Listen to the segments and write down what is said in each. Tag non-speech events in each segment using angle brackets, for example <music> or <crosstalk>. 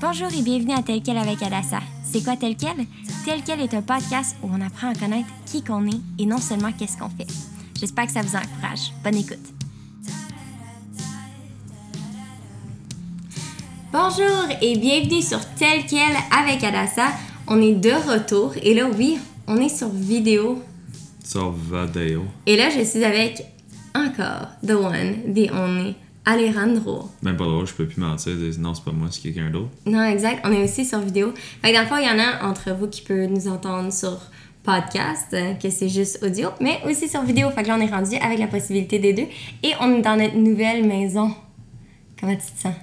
Bonjour et bienvenue à Tel quel avec Adassa. C'est quoi Tel quel? Tel quel est un podcast où on apprend à connaître qui qu'on est et non seulement qu'est-ce qu'on fait. J'espère que ça vous encourage. Bonne écoute. Bonjour et bienvenue sur Tel quel avec Adassa. On est de retour et là, oui, on est sur vidéo. Sur Vadeo. Et là, je suis avec encore the one, the only, Alejandro. Même pas drôle, je peux plus mentir. dire, Non, c'est pas moi, c'est quelqu'un d'autre. Non, exact. On est aussi sur vidéo. Fait que dans le fond, il y en a entre vous qui peuvent nous entendre sur podcast, euh, que c'est juste audio, mais aussi sur vidéo. Fait que là, on est rendu avec la possibilité des deux. Et on est dans notre nouvelle maison. Comment tu te sens?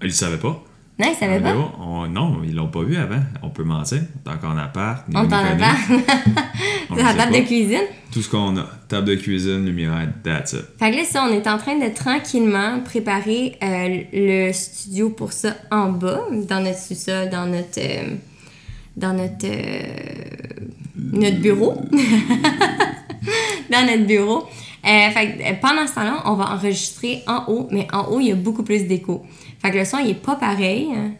Ils le savaient pas. Non, ils savaient pas? On- non, ils l'ont pas vu avant. On peut mentir. T'es encore en appart. On nous, t'en nous a connaît. C'est On la le table de cuisine? Tout ce qu'on a. Table de cuisine, lumière, that's it. Fait que là, ça, on est en train de tranquillement préparer euh, le studio pour ça en bas, dans notre sous-sol, dans notre. euh, dans notre. euh, notre bureau. <laughs> dans notre bureau. Fait que, pendant ce temps-là, on va enregistrer en haut, mais en haut, il y a beaucoup plus d'écho. Fait que le son, il est pas pareil, hein,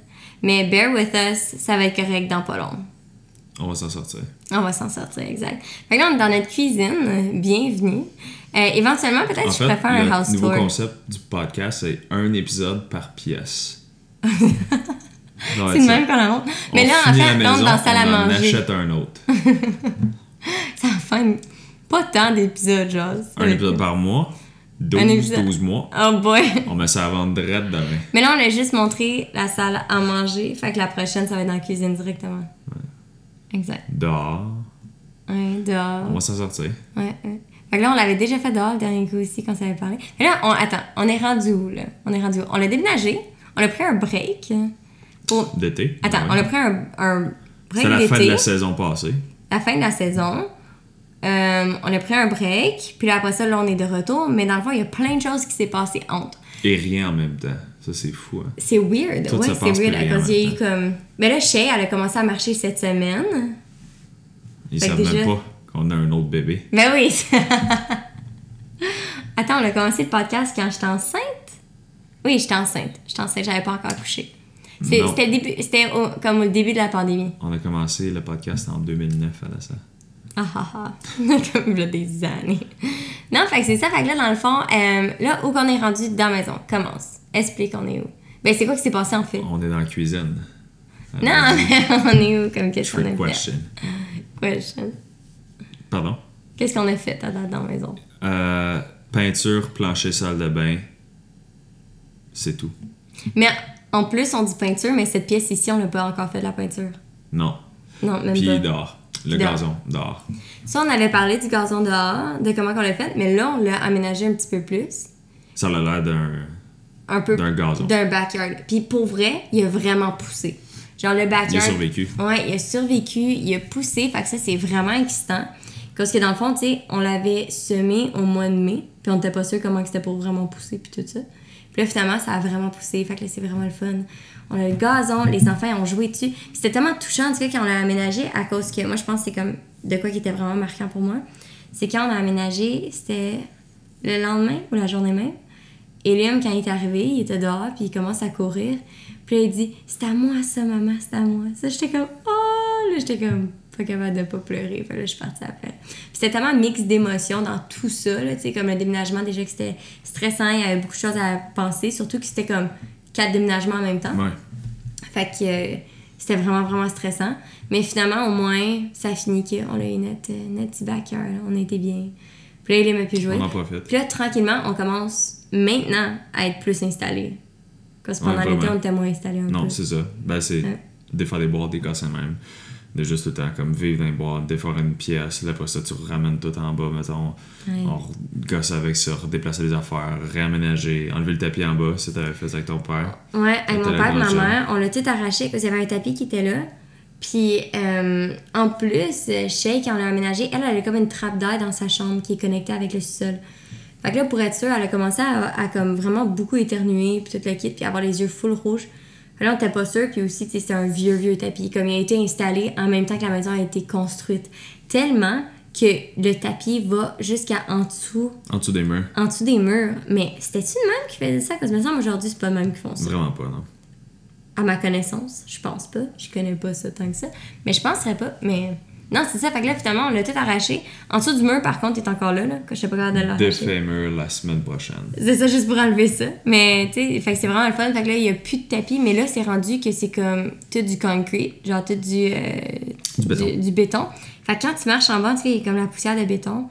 mais bear with us, ça va être correct dans pas long. On va s'en sortir. On va s'en sortir, exact. Fait que là, on est dans notre cuisine. Bienvenue. Euh, éventuellement, peut-être En je pourrais faire un le house nouveau tour. concept du podcast, c'est un épisode par pièce. <laughs> C'est le même qu'on la montre. Mais là, en fait, là, on dans la salle à on en manger. achète un autre. <laughs> Ça va faire pas tant d'épisodes, genre. Un épisode par mois. 12, Un épisode. 12 mois. Oh boy! On met ça à vendre direct demain. Mais là, on a juste montré la salle à manger. Fait que la prochaine, ça va être dans la cuisine directement. Exact. Dehors. Ouais, dehors. On va s'en sortir. Ouais, ouais. Fait que là, on l'avait déjà fait dehors le dernier coup aussi quand ça avait parlé. Mais là, on, attends, on est rendu où, là? On est rendu où? On l'a déménagé. On a pris un break. Pour... D'été. Attends, Ouais. on a pris un, un break C'était la fin de la saison passée. la fin de la saison. Euh, on a pris un break, puis là après ça, là, on est de retour, mais dans le fond, il y a plein de choses qui s'est passé entre. Et rien en même temps. Ça, c'est fou. Hein? C'est weird, Tout ouais, c'est weird, à cause il y a eu comme... Mais là, Shay, elle a commencé à marcher cette semaine. Ils savent déjà- même pas qu'on a un autre bébé. Ben oui! <laughs> Attends, on a commencé le podcast quand j'étais enceinte? Oui, j'étais enceinte. J'étais enceinte, j'avais pas encore couché. C'était début, c'était comme au début de la pandémie. On a commencé le podcast en 2009 à la salle. Ah ah ah. <laughs> Comme a des années. Non, fait que c'est ça. Fait que là, dans le fond, euh, là où qu'on est rendu dans la maison, commence. Explique on est où. Ben, c'est quoi qui s'est passé en fait? On est dans la cuisine. Non, mais <laughs> on est où? Comme qu'est-ce qu'on fait? question. Question. Pardon? Qu'est-ce qu'on a fait à date dans la maison? Euh, peinture, plancher, salle de bain. C'est tout. Mais en plus, on dit peinture, mais cette pièce ici, on n'a pas encore fait de la peinture. Non. Non, même Puis pas. dehors. Le Dehors. gazon, dehors. Ça, on avait parlé du gazon dehors, de comment on l'a fait, mais là, on l'a aménagé un petit peu plus. Ça a l'air d'un Un peu d'un gazon. d'un backyard. Puis pour vrai, il a vraiment poussé. Genre le Il a backyard. survécu. Ouais, il a survécu, il a poussé, fait que ça c'est vraiment excitant. Parce que dans le fond, tu sais, on l'avait semé au mois de mai, puis on n'était pas sûr comment c'était pour vraiment pousser, puis tout ça. Puis là, finalement, ça a vraiment poussé, fait que là, c'est vraiment le fun. On a le gazon, les enfants ils ont joué dessus. Puis c'était tellement touchant, en tout cas, quand on l'a aménagé, à cause que moi, je pense que c'est comme de quoi qui était vraiment marquant pour moi. C'est quand on a aménagé, c'était le lendemain ou la journée même. Et Liam, quand il est arrivé, il était dehors, puis il commence à courir. Puis là, il dit C'est à moi, ça, maman, c'est à moi. Ça, j'étais comme Oh Là, j'étais comme pas capable de pas pleurer. Fait là, je suis partie après. Puis c'était tellement mix d'émotions dans tout ça, là, tu sais, comme le déménagement, déjà que c'était stressant, il y avait beaucoup de choses à penser, surtout que c'était comme quatre déménagements en même temps. Ouais. Fait que euh, c'était vraiment, vraiment stressant. Mais finalement, au moins, ça a fini qu'on a eu notre, euh, notre petit backyard. là. On était bien. Puis là, il aimait plus jouer. On en profite. Puis là, tranquillement, on commence maintenant à être plus installé. Parce que Ouais, pendant l'été, on était moins installé un Non, c'est ça. Ben, c'est Ouais. défaire des boîtes, des gosses même. De juste tout le temps, comme vivre dans les boîtes, défaire une pièce, là, après ça, tu ramènes tout en bas, mettons. On gosse avec ça, déplacer les affaires, réaménager, enlever le tapis en bas, si t'avais fait avec ton père. Ouais, avec mon père et ma mère, on l'a tout arraché parce qu'il y avait un tapis qui était là. Puis, euh, en plus, Shay, quand on l'a aménagé, elle, elle a comme une trappe d'air dans sa chambre qui est connectée avec le sous-sol. Fait que là, pour être sûre, elle a commencé à, à comme vraiment beaucoup éternuer, puis tout le kit, puis avoir les yeux full rouges. Là, on était pas sûr, puis aussi, c'était un vieux, vieux tapis. Comme il a été installé en même temps que la maison a été construite. Tellement que le tapis va jusqu'à en dessous, En dessous des murs. en dessous des murs. Mais c'était-tu le même qui faisait ça? Parce que me semble aujourd'hui, c'est pas le même qui font ça. Vraiment pas, non. À ma connaissance, je pense pas. Je connais pas ça tant que ça. Mais je penserais pas. Mais non, c'est ça. Fait que là, finalement, on l'a tout arraché. En dessous du mur, par contre, il est encore là, là, que je sais pas capable de l'arracher. Défait mur la semaine prochaine. C'est ça, juste pour enlever ça. Mais, tu sais, fait que c'est vraiment le fun. Fait que là, il y a plus de tapis, mais là, c'est rendu que c'est comme tout du concrete, genre tout du, euh, Du béton. du béton. Fait que quand tu marches en bas, tu sais, il y a comme la poussière de béton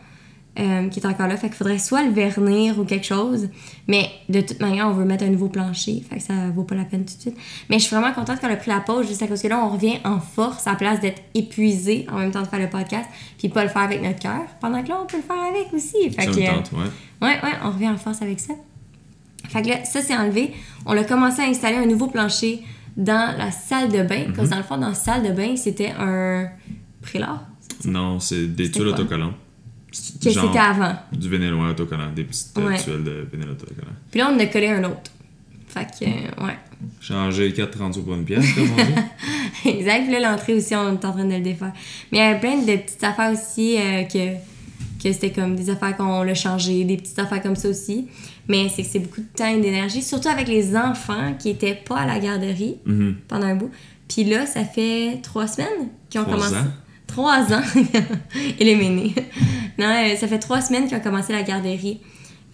euh, qui est encore là. Fait qu'il faudrait soit le vernir ou quelque chose. Mais de toute manière, on veut mettre un nouveau plancher. Fait que ça vaut pas la peine tout de suite. Mais je suis vraiment contente qu'on a pris la pause juste à cause que là, on revient en force à la place d'être épuisé en même temps de faire le podcast. Puis pas le faire avec notre cœur. Pendant que là, on peut le faire avec aussi. Fait Ça que, me euh, tente, ouais. Ouais, ouais, on revient en force avec ça. Fait que là, ça c'est enlevé. On a commencé à installer un nouveau plancher dans la salle de bain. Mhm. Parce que dans le fond, dans la salle de bain, c'était un prélat. Non, c'est des tuiles quoi? Que c'était avant. du vénéloin autocollant, des petites euh, Ouais. tuiles de vénél autocollant. Puis là, on en a collé un autre. Fait que, euh, ouais. Changer 4,30 sous pour une pièce, comme on dit. <laughs> exact. Puis là, l'entrée aussi, on est en train de le défaire. Mais il y avait plein de petites affaires aussi euh, que, que c'était comme des affaires qu'on l'a changé, des petites affaires comme ça aussi. Mais c'est que c'est beaucoup de temps et d'énergie, surtout avec les enfants qui étaient pas à la garderie Mhm. pendant un bout. Puis là, ça fait trois semaines qu'ils ont Trois commencé. ans? Trois ans. <laughs> Il est méné. Non, euh, ça fait trois semaines qu'ils ont commencé la garderie.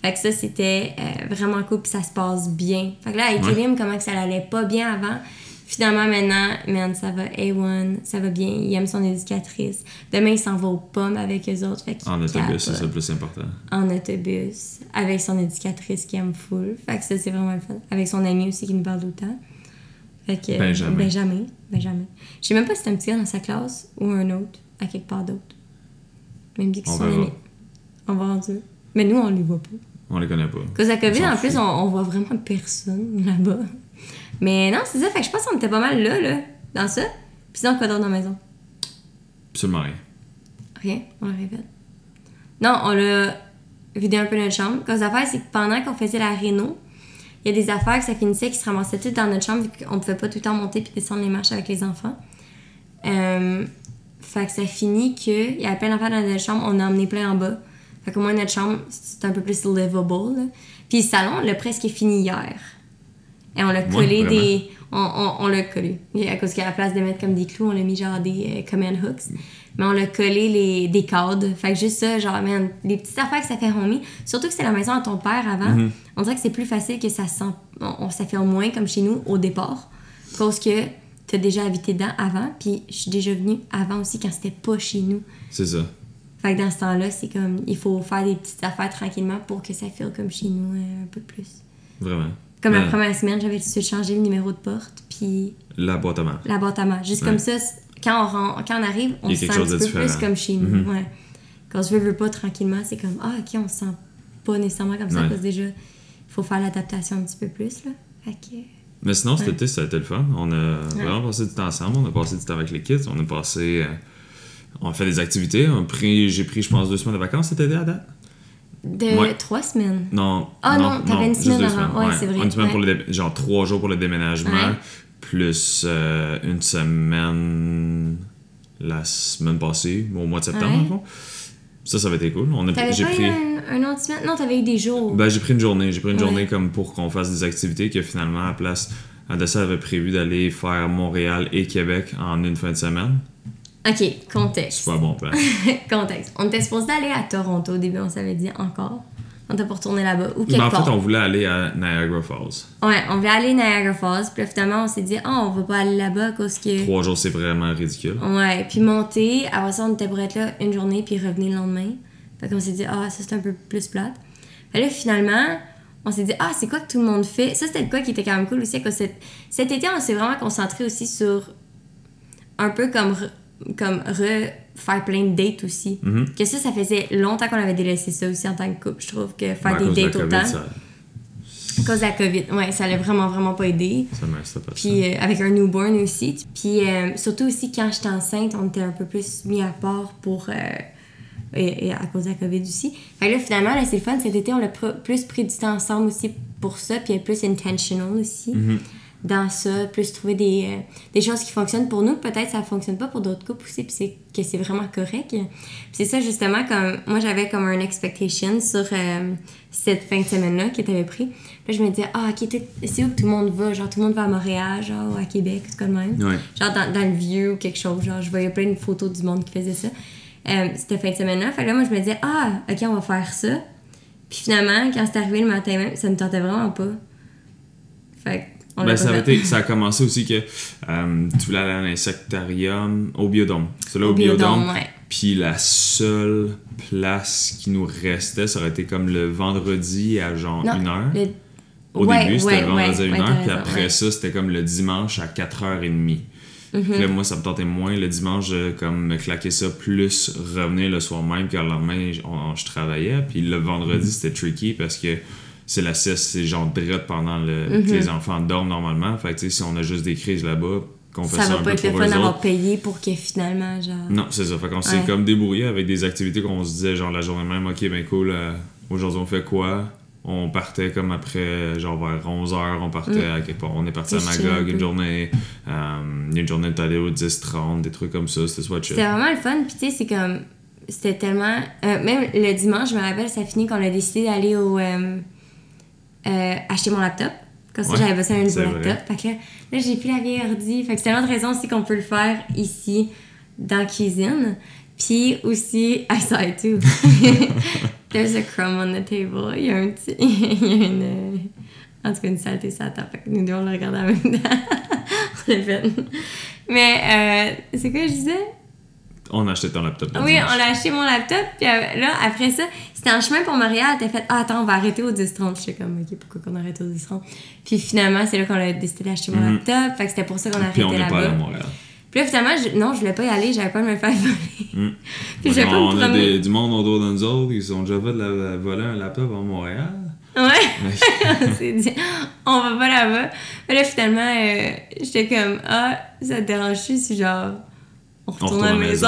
Fait que ça, c'était euh, vraiment cool, puis ça se passe bien. Fait que là, avec Ouais. Elim, comment que ça allait pas bien avant, finalement, maintenant, man, ça va A1, ça va bien. Il aime son éducatrice. Demain, il s'en va aux pommes avec eux autres. Fait En autobus, c'est ça le plus important. En autobus, avec son éducatrice qui aime full. Fait que ça, c'est vraiment le fun. Avec son ami aussi qui nous parle tout le temps. Fait que, Benjamin. Benjamin. Benjamin. Je sais même pas si c'est un petit gars dans sa classe ou un autre, à quelque part d'autre. Même que On va en dire. Mais nous, on les voit pas. On les connaît pas. Cause à COVID, en plus, on, on voit vraiment personne là-bas. Mais non, c'est ça. Fait que je pense qu'on était pas mal là, là, dans ça. Puis sinon, quoi d'autre dans la maison? Absolument rien. Rien, on l'a répète. Non, on l'a vidé un peu notre chambre. Cause l'affaire, c'est que pendant qu'on faisait la réno, il y a des affaires que ça finissait qui se ramassaient toutes dans notre chambre vu qu'on pouvait pas tout le temps monter puis descendre les marches avec les enfants. Euh, fait que ça finit que il y avait plein d'affaires dans notre chambre, on a emmené plein en bas. Fait qu'au moins notre chambre, c'est un peu plus livable. là. Puis le salon, on l'a presque fini hier. Et on l'a Ouais, collé vraiment. des. On, on, on l'a collé. Et À cause qu'à la place de mettre comme des clous, on l'a mis genre des euh, command hooks. Mais on l'a collé les, des cadres. Fait que juste ça, genre, man, les petites affaires que ça fait homie. Surtout que c'est la maison à ton père avant. Mhm. On dirait que c'est plus facile que ça sent. On, ça fait au moins comme chez nous au départ. Cause que t'as déjà habité dedans avant. Puis je suis déjà venue avant aussi quand c'était pas chez nous. C'est ça. Fait que dans ce temps-là, c'est comme. Il faut faire des petites affaires tranquillement pour que ça file comme chez nous euh, un peu plus. Vraiment. Comme la Mais première semaine, j'avais dû changer le numéro de porte. Puis La boîte à main. la boîte à main. Juste Ouais. comme ça, quand on, ren- quand on arrive, on se sent un de petit peu plus comme chez nous. Mhm. ouais. Quand je veux, veux pas tranquillement, c'est comme Ah, ok, on se sent pas nécessairement comme ça Ouais. parce que déjà, il faut faire l'adaptation un petit peu plus. Là. Fait que. Mais sinon, cet été, ça a été le fun. On a vraiment passé du temps ensemble. On a passé du temps avec les kids. On a passé. euh, on a fait des activités. J'ai pris, je pense, deux semaines de vacances cet été à date. De Ouais. trois semaines. Non. Ah non, t'avais une semaine avant. Ouais, c'est vrai, Une semaine pour le genre trois jours pour le déménagement, plus euh, une semaine la semaine passée, au mois de septembre, en fond. Ça, ça avait été cool. On a, T'avais j'ai pris. un, un autre semaine? Non, t'avais eu des jours. Ben, j'ai pris une journée. J'ai pris une journée comme pour qu'on fasse des activités que finalement, à la place, Adessa avait prévu d'aller faire Montréal et Québec en une fin de semaine. Ok, contexte. C'est pas un bon plan. <laughs> contexte. On était supposé aller à Toronto au début, on s'avait dit encore. On était pour retourner là-bas. Ou quelque Ben, en part. fait, on voulait aller à Niagara Falls. Ouais, on voulait aller à Niagara Falls. Puis là, finalement, on s'est dit, ah, on va pas aller là-bas cause que. Trois jours, c'est vraiment ridicule. Ouais, puis monter, après ça, on était pour être là une journée, puis revenir le lendemain. Fait qu'on s'est dit, ah, ça c'est un peu plus plate. Fait là, finalement, on s'est dit, ah, c'est quoi que tout le monde fait? Ça, c'était quoi qui était quand même cool aussi. Que cet, cet été, on s'est vraiment concentré aussi sur un peu comme, comme refaire plein de dates aussi. Mhm. Que ça, ça faisait longtemps qu'on avait délaissé ça aussi en tant que couple. Je trouve que faire des de dates COVID, autant. ça, À cause de la COVID. Ouais, ça l'a vraiment, vraiment pas aidé. ça c'était pas ça. Puis euh, avec un newborn aussi. Puis euh, surtout aussi quand j'étais enceinte, on était un peu plus mis à part pour. euh, et, et à cause de la COVID aussi. Fait là, finalement, là, c'est le fun. Cet été, on a pr- plus pris du temps ensemble aussi pour ça, puis plus intentional aussi. Mhm. Dans ça, plus trouver des, euh, des choses qui fonctionnent pour nous. Peut-être ça fonctionne pas pour d'autres couples aussi, puis c'est que c'est vraiment correct. C'est ça, justement, comme moi, j'avais comme un expectation sur euh, cette fin de semaine-là que tu avais pris. Puis je me disais, ah, ok, c'est où que tout le monde va? Genre, tout le monde va à Montréal, genre, à Québec, tout comme même. Ouais. Genre, dans, dans le vieux ou quelque chose. Genre, je voyais plein de photos du monde qui faisait ça. Euh, cette fin de semaine-là. Fait que là, moi, je me disais, ah, ok, on va faire ça. Puis finalement, quand c'est arrivé le matin même, ça me tentait vraiment pas. Fait que on Ben, ça, été, ça a commencé aussi que euh, tu voulais aller à l'insectarium au biodôme. C'est là au, Au biodôme. Biodôme, ouais. Puis la seule place qui nous restait, ça aurait été comme le vendredi à genre Non, 1h. le- Au Ouais, début, c'était ouais, le vendredi à ouais, 1h. t'as puis après ça, c'était comme le dimanche à 4h30. Mhm. Puis là, moi, ça me tentait moins le dimanche comme me claquer ça, plus revenir le soir même, car le lendemain, je, on- je travaillais. Puis le Mhm. vendredi, c'était tricky parce que c'est la sieste, c'est genre direct pendant le, Mhm. que les enfants dorment normalement. Fait que, tu sais, si on a juste des crises là-bas, qu'on fait Ça ça, va un pas peu être le fun d'avoir payé pour que finalement, genre. Non, c'est ça. Fait qu'on s'est Ouais. comme débrouillé avec des activités qu'on se disait, genre la journée même, ok, ben cool, euh, aujourd'hui on fait quoi? On partait comme après, genre vers 11h, on partait à quelque part. On est parti à Magog peu. une journée. euh, une journée de aller au 10-30, des trucs comme ça. C'était soit chill. C'était vraiment le fun, puis tu sais, c'est comme. C'était tellement. euh, même le dimanche, je me rappelle, ça finit qu'on a décidé d'aller au. euh, euh, acheter mon laptop. Comme ça, Ouais, j'avais besoin d'un nouveau laptop. Fait que là, là, j'ai plus la vieille ordi. Fait que c'est une autre raison aussi qu'on peut le faire ici, dans la cuisine. Puis aussi, <laughs> I saw it too. <laughs> There's a crumb on the table. Il y a un petit. <laughs> Il y a une. euh, En tout cas, une saleté sur la table. Fait que nous deux, on le regarde en même temps. on l'a fait. Mais, euh, c'est quoi je disais? On a acheté ton laptop. Oui, dimanche. on a acheté mon laptop, puis euh, là, après ça, c'était en chemin pour Montréal, t'as fait « Ah, attends, on va arrêter au 10-30. » J'étais comme « Ok, pourquoi qu'on arrête au 10-30? » Puis finalement, c'est là qu'on a décidé d'acheter mon Mhm. laptop, fait que c'était pour ça qu'on a Puis on arrêté n'est pas allé à. Montréal. Puis là, finalement, je- non, je voulais pas y aller, j'avais peur de me faire <laughs> voler. Mm. Puis j'avais pas on me a des- du monde autour de nous autres qui sont déjà fait de la, voler un laptop à Montréal. Ouais, on s'est dit « On va pas là-bas. » Mais là, finalement, euh, j'étais comme « Ah, ça te dérange-tu si genre... On retourne à la maison? »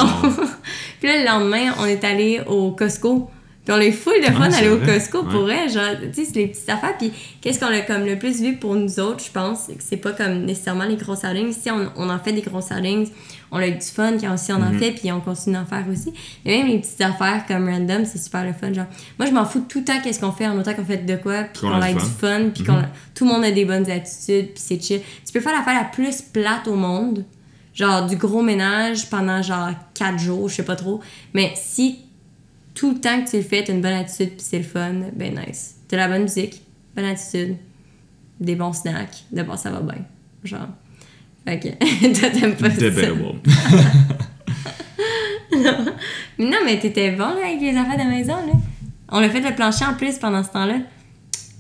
<laughs> Puis là, le lendemain, on est allé au Costco. Puis on a eu full de fun Ah, d'aller au. Costco Ouais. pour vrai. Genre, tu sais, c'est les petites affaires. Puis qu'est-ce qu'on a comme le plus vu pour nous autres, je pense, c'est que c'est pas comme nécessairement les gros outings. Si on, on en fait des gros outings, on a eu du fun quand aussi on en Mhm. fait, puis on continue d'en faire aussi. Mais même les petites affaires comme random, c'est super le fun. Genre, moi, je m'en fous tout le temps qu'est-ce qu'on fait, en autant qu'on fait de quoi, puis Qu'on qu'on a a du fun, puis qu'on Mhm. tout le monde a des bonnes attitudes, puis c'est chill. Tu peux faire l'affaire la plus plate au monde, genre du gros ménage pendant genre 4 jours, je sais pas trop. Mais si tout le temps que tu le fais, t'as une bonne attitude puis c'est le fun, ben nice. T'as la bonne musique, bonne attitude, des bons snacks, d'abord ça va bien. Genre. Fait que <laughs> toi t'aimes pas ça. Debatable. <laughs> Mais non, mais t'étais bon là avec les affaires de la maison là. On a fait le plancher en plus pendant ce temps-là.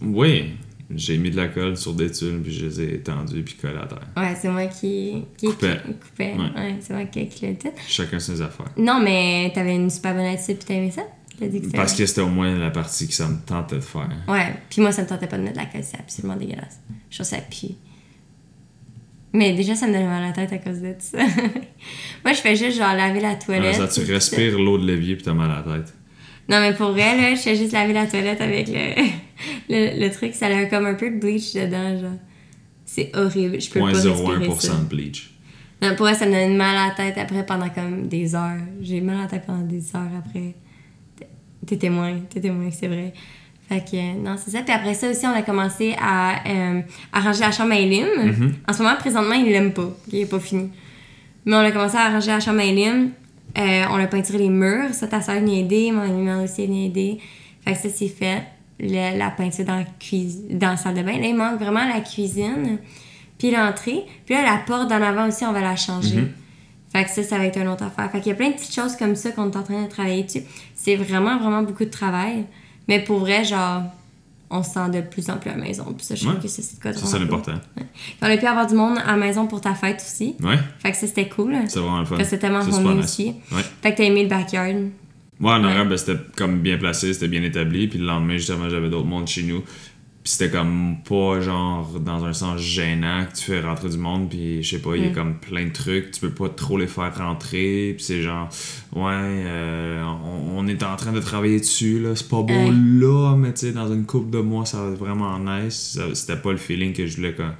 Oui, j'ai mis de la colle sur des tuiles, puis je les ai étendues, puis collées à terre. Ouais, c'est moi qui, qui Coupait. qui- coupait. Ouais. Ouais, c'est moi qui qui l'a tout. Chacun ses affaires. Non, mais t'avais une super bonne attitude puis t'aimais ça? Dit que Parce que c'était au moins la partie que ça me tentait de faire. Ouais, puis moi, ça me tentait pas de mettre de la colle, c'est absolument dégueulasse. Je trouve ça pue. Mais déjà, ça me donne mal à la tête à cause de ça. <laughs> moi, je fais juste genre laver la Ah, toilette. ça, tu respires l'eau de l'évier, puis t'as mal à la tête. Non, mais pour vrai, là, je fais juste laver la toilette avec le, le, le truc. Ça a comme un peu de bleach dedans, genre. C'est horrible. Je peux pas respirer ça. 0.01% de bleach. Non, pour vrai, ça me donne mal à la tête après pendant comme des heures. J'ai mal à la tête pendant des heures après. T'es témoin, t'es témoin, c'est vrai. Fait que, non, c'est ça. Puis après ça aussi, on a commencé à euh, arranger la chambre à Elim. Mhm. En ce moment, présentement, il l'aime pas. Il est pas fini. Mais on a commencé à arranger la chambre à Elim. Euh, on a peinturé les murs. Ça, ta soeur venue aider. Mon ami aussi venu aider. Fait que ça, c'est fait. Le- la peinture dans dans la salle de bain. Là, il manque vraiment la cuisine. Puis l'entrée. Puis là, la porte d'en avant aussi, on va la changer. Mhm. Fait que ça, ça va être une autre affaire. Fait qu'il y a plein de petites choses comme ça qu'on est en train de travailler dessus. C'est vraiment, vraiment beaucoup de travail. Mais pour vrai, genre, on se sent de plus en plus à la maison. Puis ça, je trouve Ouais. que c'est de C'est ça l'important. Puis on a pu avoir du monde à la maison pour ta fête aussi. Ouais, Fait que ça, c'était cool. c'est vraiment le fun. Fait que c'était tellement homey aussi. Ouais. Fait que t'as aimé le backyard. Moi, en arabe, ben, c'était comme bien placé, c'était bien établi. Puis le lendemain, justement, j'avais d'autres mondes chez nous. Puis c'était comme pas genre dans un sens gênant que tu fais rentrer du monde. Puis je sais pas, il y a Mm. comme plein de trucs. Tu peux pas trop les faire rentrer. Puis c'est genre, ouais, euh, on, on est en train de travailler dessus. là C'est pas beau là, mais tu sais, dans une couple de mois, ça va être vraiment nice. C'était pas le feeling que je voulais quand,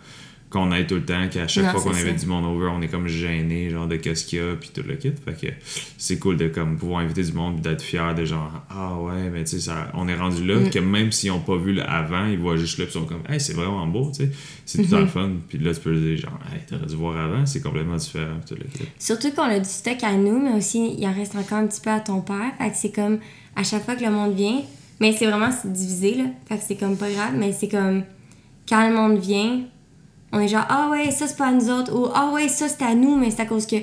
qu'on aille tout le temps, qu'à chaque Non, fois qu'on ça. du monde over, on est comme gêné, genre de qu'est-ce qu'il y a, puis tout le kit. Fait que c'est cool de comme pouvoir inviter du monde, puis d'être fier de genre, ah ouais, mais tu sais, ça- on est rendu là, Mm. que même s'ils ont pas vu le avant, ils voient juste là, puis ils sont comme, hey, c'est vraiment beau, tu sais. C'est tout le Mm-hmm. fun, puis là, tu peux dire, genre, hey, t'aurais dû voir avant, c'est complètement différent, tout le kit. Surtout qu'on a du stock à nous, mais aussi il en reste encore un petit peu à ton père. Fait que c'est comme à chaque fois que le monde vient, mais c'est vraiment divisé là. Fait que c'est comme pas grave, mais c'est comme quand le monde vient, on est genre ah ouais, ça c'est pas à nous autres ou ah ouais, ça c'est à nous, mais c'est à cause que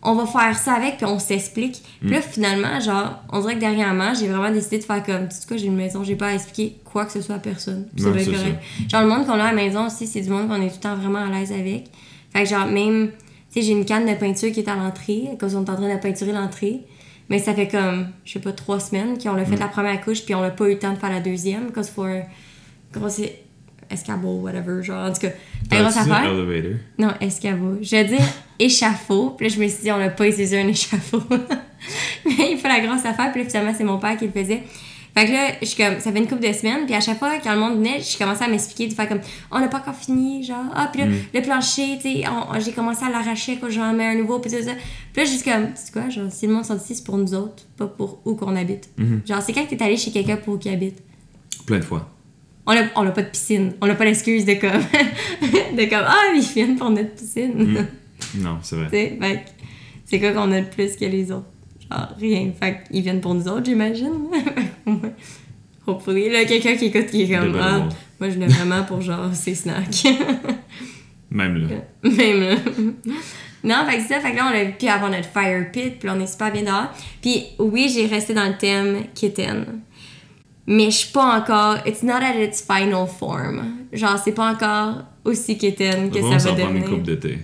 on va faire ça avec puis on s'explique. Puis là finalement, genre, on dirait que dernièrement, j'ai vraiment décidé de faire comme tu sais quoi, j'ai une maison, j'ai pas à expliquer quoi que ce soit à personne. C'est bien correct. Genre le monde qu'on a à la maison aussi, c'est du monde qu'on est tout le temps vraiment à l'aise avec. Fait que genre même tu sais, j'ai une canne de peinture qui est à l'entrée, quand on est en train de peinturer l'entrée. Mais ça fait comme, je sais pas, trois semaines qu'on a fait la première couche, puis on n'a pas eu le temps de faire la deuxième, parce qu'il faut un gros escabeau, whatever, genre, en tout cas, un grosse affaire. elevator? Non, escabeau. Je vais dire <laughs> échafaud, puis là, je me suis dit, on n'a pas utilisé un échafaud. <laughs> Mais il faut la grosse affaire, puis là, finalement, c'est mon père qui le faisait. Fait que là, je suis comme, ça fait une couple de semaines, puis à chaque fois, quand le monde venait, je commençais à m'expliquer, de faire comme, on n'a pas encore fini, genre, ah, puis là, le plancher, tu sais, j'ai commencé à l'arracher quand j'en mets un nouveau, puis tout ça. Puis là, je suis comme, tu sais quoi, genre, si le monde sont ici, c'est pour nous autres, pas pour où qu'on habite. Genre, c'est quand que t'es allé chez quelqu'un pour qui habite? Plein de fois. On a, on a pas de piscine. On n'a pas l'excuse de comme, <laughs> de comme, ah, ils viennent pour notre piscine. <laughs> Non, c'est vrai. Fait c'est quoi qu'on a de plus que les autres? Genre, rien. Fait qu'ils viennent pour nous autres, j'imagine. <laughs> Hopefully. Là, quelqu'un qui écoute qui est comme, ah, moi, je venais vraiment pour genre ces snacks. Même là. Même là. Non, fait que ça, fait que là, on a pu avoir notre fire pit, puis on est super bien dehors. Puis oui, j'ai resté dans le thème kitten. Mais je suis pas encore. It's not at its final form. Genre, c'est pas encore aussi kitten que ça ça va prendre une devenir. coupe d'été.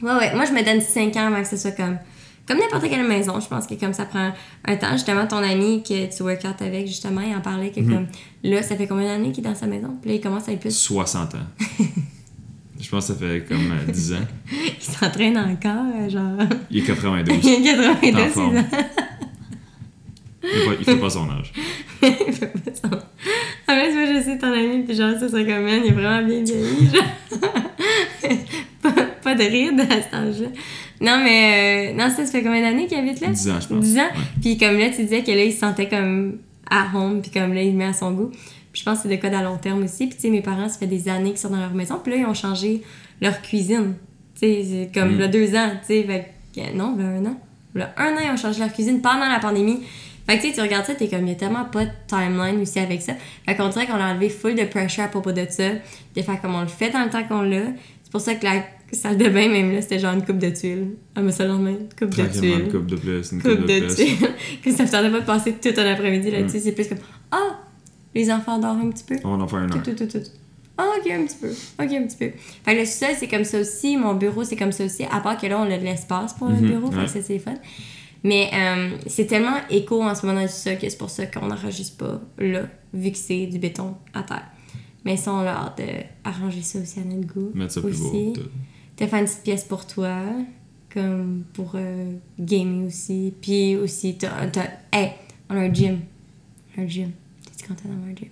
Ouais, ouais. Moi, je me donne 5 ans avant que ce soit comme. Comme n'importe quelle maison, je pense que comme ça prend un temps. Justement, ton ami que tu work out avec, justement, il en parlait que comme. Là, ça fait combien d'années qu'il est dans sa maison? Puis là, il commence à être plus. 60 ans. <laughs> Je pense que ça fait comme euh, 10 ans. <laughs> Il s'entraîne encore, euh, genre. Il est 92. <laughs> il a 82 T'es en six forme. ans. Il fait, pas, il fait pas son âge. Ça. En fait, moi, je sais ton ami, puis genre, ça serait comme, man, il est vraiment bien vieilli, genre. <laughs> pas, pas de ride à cet âge-là. Non, mais. euh, non, ça, ça fait combien d'années qu'il habite là? 10 ans, je pense. 10 ans? Ouais. Puis comme là, tu disais que là, il se sentait comme à home, puis comme là, il met à son goût. Puis je pense que c'est de quoi à long terme aussi. Puis tu sais, mes parents, ça fait des années qu'ils sont dans leur maison, puis là, ils ont changé leur cuisine. Tu sais, c'est comme Mm. là, deux ans, tu sais. Fait que, non, là, un an. Là, un an, ils ont changé leur cuisine pendant la pandémie. Fait que tu sais, tu regardes ça, t'es comme, il y a tellement pas de timeline aussi avec ça. Fait qu'on dirait qu'on a enlevé full de pressure à propos de ça, de faire comme on le fait dans le temps qu'on l'a. C'est pour ça que la salle de bain, même là, c'était genre une coupe de tuiles. Ah, mais ça le lendemain, une coupe de tuiles une coupe de plus, une coupe, coupe de, de plus. tuiles. <laughs> que ça me tentait pas de passer tout un après-midi là-dessus. Mm. C'est plus comme Ah, les enfants dorment un petit peu. On va en faire une Tout, heure. tout, tout, tout. Ah, ok, un petit peu. Ok, un petit peu. Fait que le sous-sol, c'est comme ça aussi. Mon bureau, c'est comme ça aussi. À part que là, on a de l'espace pour le Mhm, bureau. Fait que ça, c'est fun. Mais euh, c'est tellement écho en ce moment le sous-sol que c'est pour ça qu'on n'enregistre pas là, vu que c'est du béton à terre. Mais ça, on a hâte d'arranger ça aussi à notre goût. Mettre ça plus beau. aussi. tout. T'as fait une petite pièce pour toi, comme pour euh, gamer aussi. Puis aussi, t'as. t'as- Hey, on a un gym. Un gym. T'es-tu content d'avoir un gym?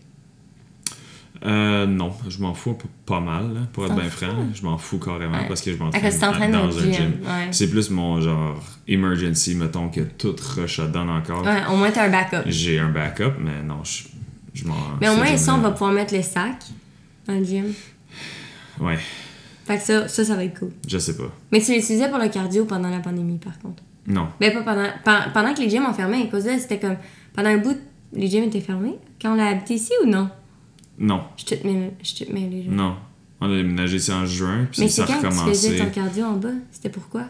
Euh, non, je m'en fous pas mal, là, pour être bien franc. Je m'en fous carrément Ouais. parce que je m'entraîne dans un gym. gym. Ouais. C'est plus mon genre emergency, mettons, que tout rush dedans encore. Ouais, au moins t'as un backup. J'ai un backup, mais non, je, je m'en. Mais au moins, ça, on va pouvoir mettre le sac dans le gym. Ouais, Fait que ça, ça, ça va être cool. je sais pas. Mais tu l'utilisais pour le cardio pendant la pandémie, par contre. Non. Ben, pas pendant. pen- Pendant que les gyms ont fermé, à cause de là, c'était comme. Pendant un bout, les gyms étaient fermés? Quand on l'a habité ici ou non? Non, Je te mets, mets les gens. non. On a déménagé ici en juin, puis Mais ça a quand que tu faisais recommencé. ton cardio en bas? C'était pourquoi?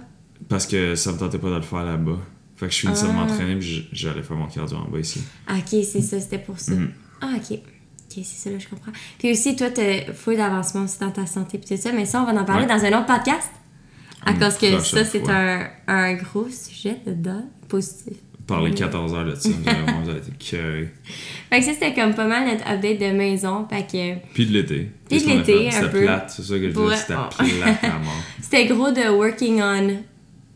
Parce que ça me tentait pas de le faire là-bas. Fait que je finissais de Ah. m'entraîner, puis j'allais faire mon cardio en bas ici. Ah, ok, c'est ça, c'était pour ça. Mhm. Ah, ok. Ok, c'est ça, là, je comprends. Puis aussi, toi, t'as full d'avancement aussi dans ta santé, puis tout ça, mais ça, on va en parler Ouais. dans un autre podcast. À Une cause que ça, c'est un, un gros sujet dedans, positif. Parler Mhm. 14 heures de voir, vous allez être cœurés. Fait que ça, c'était comme pas mal notre update de maison. Fait que Puis de l'été. Puis de l'été, un C'était peu. plate, c'est ça que je disais, c'était plate à <laughs> mort. c'était gros de working on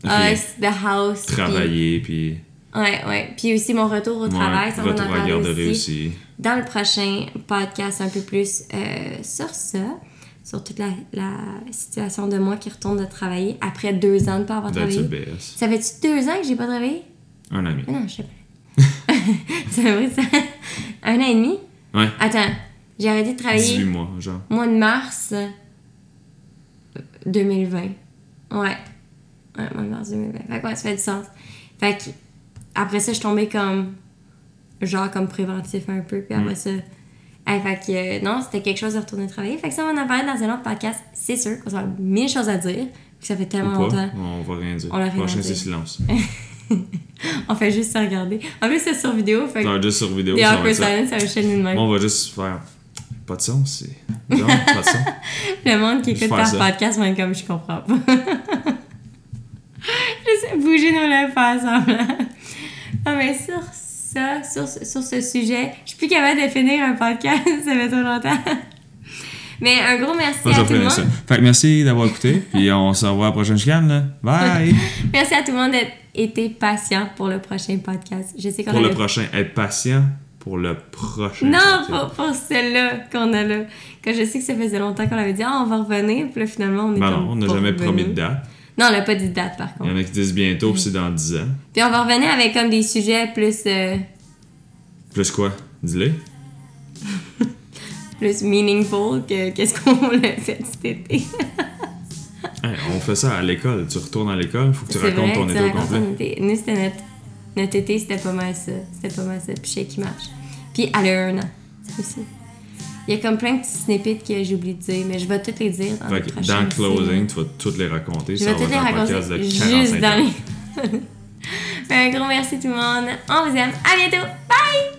Rien. us, the house. puis- Travailler, puis Ouais, ouais. Puis aussi mon retour au travail, ça, on en retour à la parler aussi. aussi. dans le prochain podcast un peu plus euh, sur ça, sur toute la, la situation de moi qui retourne de travailler après deux ans de pas avoir That's travaillé. Ça fait-tu deux ans que j'ai pas travaillé? Un ami. Mais non, je sais pas. <laughs> c'est vrai, ça. Un an et demi? Ouais. Attends, j'ai arrêté de 18 travailler mois, genre. mois de mars euh, 2020. Ouais. Ouais, mois de mars 2020. Fait que ouais, ça fait du sens. Fait que après ça, je suis tombée comme. Genre comme préventif un peu. Puis après Mm. ça. fait que euh, non, c'était quelque chose de retourner travailler. Fait que ça, on en a parlé dans un autre podcast. C'est sûr qu'on a mille choses à dire. Que ça fait Ou tellement pas. longtemps. On va rien dire. On a rien Prochain, c'est silence. <laughs> On fait juste se regarder. En plus, c'est sur vidéo. Fait que. Juste sur vidéo, Les ça va awkward être ça. silence, ça va chaîne de même. Bon, on va juste faire. Pas de son, c'est. Non, pas de son. <laughs> Le monde qui écoute par podcast, même comme je comprends pas. <laughs> je sais bouger nos lèvres, semblant. Non, mais sur ça, sur, ce- sur ce sujet, je suis plus capable de finir un podcast, <laughs> ça fait trop longtemps. Mais un gros merci Moi, à tout le monde. ça. Fait que merci d'avoir écouté, puis on se revoit à la prochaine chicane, là. Bye! Merci à tout le monde d'être été patient pour le prochain podcast. Je sais qu'on pour le prochain, être patient pour le prochain. Non, podcast. pour, pour celle-là qu'on a là. Quand je sais que ça faisait longtemps qu'on avait dit, ah, on va revenir, puis là, finalement, on est Ben non, on n'a jamais promis de date. Non, on n'a pas dit de date, par Il contre. y en a qui disent bientôt, puis c'est dans 10 ans. Puis on va revenir avec comme des sujets plus, euh, Plus quoi? Dis-le. <laughs> plus meaningful que qu'est-ce qu'on <laughs> a fait cet été. <laughs> On fait ça à l'école. Tu retournes à l'école, faut que tu racontes vrai, ton été au complet. Nous, c'était notre, notre été, c'était pas mal ça. C'était pas mal ça. Puis je sais qui marche. Puis elle a un an aussi. Il y a comme plein de petits snippets que j'ai oublié de dire, mais je vais toutes les dire dans Fait dans le closing, tu vas toutes les raconter. Je vais va toutes les raconter de juste 45 dans ans. les... <laughs> Un gros merci tout le monde. On vous aime. À bientôt. Bye!